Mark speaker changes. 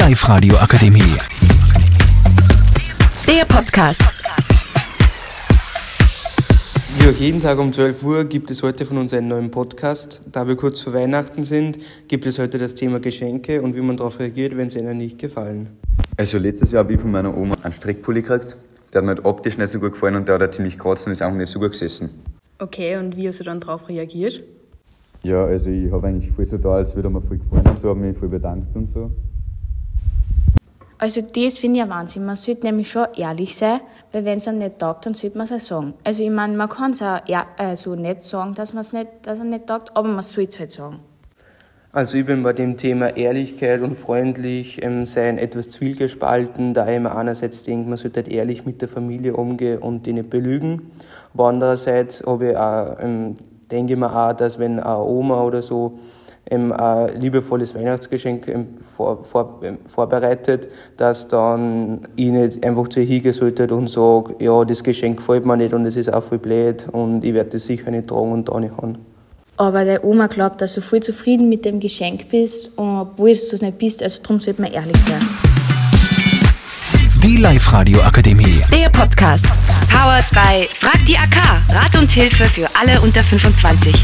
Speaker 1: Live-Radio Akademie.
Speaker 2: Der Podcast.
Speaker 3: Wie auch jeden Tag um 12 Uhr gibt es heute von uns einen neuen Podcast. Da wir kurz vor Weihnachten sind, gibt es heute das Thema Geschenke und wie man darauf reagiert, wenn sie einem nicht gefallen.
Speaker 4: Also letztes Jahr habe ich von meiner Oma einen Strickpulli gekriegt. Der hat mir halt optisch nicht so gut gefallen und der hat ziemlich kratzt und ist auch nicht so gut gesessen.
Speaker 5: Okay, und wie hast du dann darauf reagiert?
Speaker 4: Ja, also ich habe eigentlich voll so da, als würde mir voll gefallen und so, habe mich voll bedankt und so.
Speaker 6: Also das finde ich ein Wahnsinn. Man sollte nämlich schon ehrlich sein, weil wenn es einem nicht taugt, dann sollte man es auch sagen. Also ich meine, man kann es auch also nicht sagen, dass man es nicht, dass nicht taugt, aber man sollte es halt sagen.
Speaker 3: Also ich bin bei dem Thema Ehrlichkeit und freundlich ähm, sein etwas zwielgespalten, da ich mir einerseits denke, man sollte halt ehrlich mit der Familie umgehen und die nicht belügen. Aber andererseits ich auch, ähm, denke ich mir auch, dass wenn eine Oma oder so ein liebevolles Weihnachtsgeschenk vor, vor, vorbereitet, dass dann ich nicht einfach zu ihr hingehen sollte und sage, ja, das Geschenk gefällt mir nicht und es ist auch voll blöd und ich werde das sicher nicht tragen und da nicht haben.
Speaker 6: Aber der Oma glaubt, dass du voll zufrieden mit dem Geschenk bist, obwohl du es nicht bist. Also darum sollte man ehrlich sein.
Speaker 1: Die Live-Radio Akademie.
Speaker 2: Der Podcast.
Speaker 7: Powered by Frag die AK. Rat und Hilfe für alle unter 25.